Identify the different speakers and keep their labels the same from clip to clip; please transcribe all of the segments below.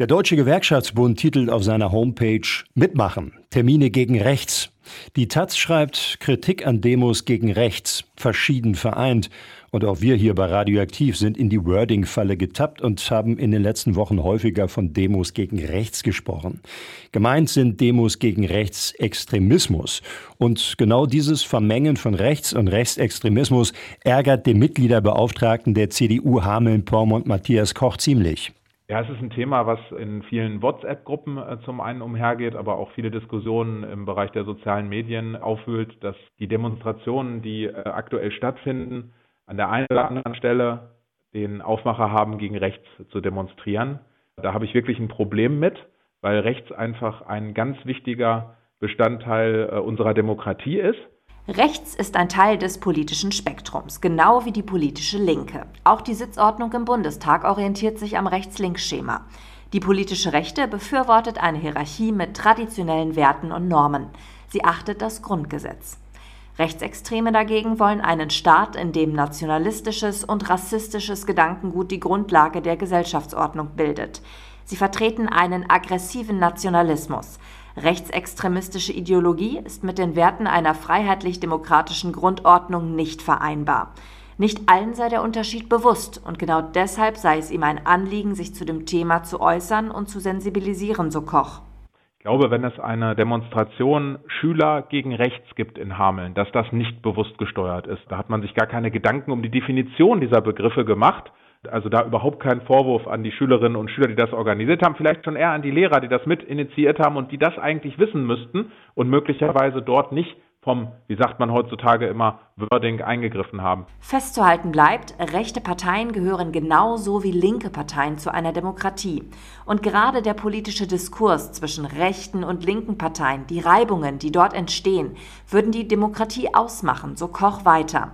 Speaker 1: Der Deutsche Gewerkschaftsbund titelt auf seiner Homepage Mitmachen, Termine gegen rechts. Die Taz schreibt Kritik an Demos gegen rechts, verschieden vereint. Und auch wir hier bei Radioaktiv sind in die Wording-Falle getappt und haben in den letzten Wochen häufiger von Demos gegen rechts gesprochen. Gemeint sind Demos gegen Rechtsextremismus. Und genau dieses Vermengen von Rechts- und Rechtsextremismus ärgert den Mitgliederbeauftragten der CDU Hameln-Pormont Matthias Koch ziemlich.
Speaker 2: Ja, es ist ein Thema, was in vielen WhatsApp-Gruppen äh, zum einen umhergeht, aber auch viele Diskussionen im Bereich der sozialen Medien aufwühlt, dass die Demonstrationen, die äh, aktuell stattfinden, an der einen oder anderen Stelle den Aufmacher haben, gegen rechts zu demonstrieren. Da habe ich wirklich ein Problem mit, weil rechts einfach ein ganz wichtiger Bestandteil äh, unserer Demokratie ist.
Speaker 3: Rechts ist ein Teil des politischen Spektrums, genau wie die politische Linke. Auch die Sitzordnung im Bundestag orientiert sich am Rechts-Links-Schema. Die politische Rechte befürwortet eine Hierarchie mit traditionellen Werten und Normen. Sie achtet das Grundgesetz. Rechtsextreme dagegen wollen einen Staat, in dem nationalistisches und rassistisches Gedankengut die Grundlage der Gesellschaftsordnung bildet. Sie vertreten einen aggressiven Nationalismus. Rechtsextremistische Ideologie ist mit den Werten einer freiheitlich-demokratischen Grundordnung nicht vereinbar. Nicht allen sei der Unterschied bewusst und genau deshalb sei es ihm ein Anliegen, sich zu dem Thema zu äußern und zu sensibilisieren, so Koch.
Speaker 2: Ich glaube, wenn es eine Demonstration Schüler gegen rechts gibt in Hameln, dass das nicht bewusst gesteuert ist. Da hat man sich gar keine Gedanken um die Definition dieser Begriffe gemacht also da überhaupt kein Vorwurf an die Schülerinnen und Schüler, die das organisiert haben, vielleicht schon eher an die Lehrer, die das mit initiiert haben und die das eigentlich wissen müssten und möglicherweise dort nicht vom, wie sagt man heutzutage immer, Wording eingegriffen haben.
Speaker 3: Festzuhalten bleibt, rechte Parteien gehören genauso wie linke Parteien zu einer Demokratie. Und gerade der politische Diskurs zwischen rechten und linken Parteien, die Reibungen, die dort entstehen, würden die Demokratie ausmachen, so Koch weiter.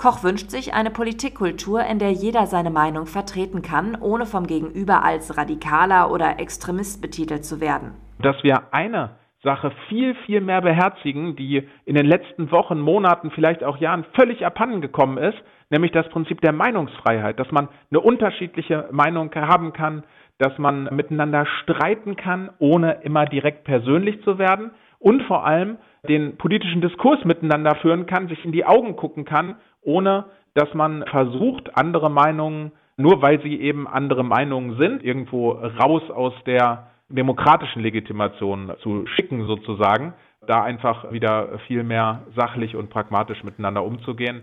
Speaker 3: Koch wünscht sich eine Politikkultur, in der jeder seine Meinung vertreten kann, ohne vom Gegenüber als radikaler oder Extremist betitelt zu werden.
Speaker 2: Dass wir eine Sache viel, viel mehr beherzigen, die in den letzten Wochen, Monaten, vielleicht auch Jahren völlig abhanden gekommen ist, nämlich das Prinzip der Meinungsfreiheit, dass man eine unterschiedliche Meinung haben kann, dass man miteinander streiten kann, ohne immer direkt persönlich zu werden und vor allem den politischen Diskurs miteinander führen kann, sich in die Augen gucken kann ohne dass man versucht, andere Meinungen, nur weil sie eben andere Meinungen sind, irgendwo raus aus der demokratischen Legitimation zu schicken sozusagen, da einfach wieder viel mehr sachlich und pragmatisch miteinander umzugehen.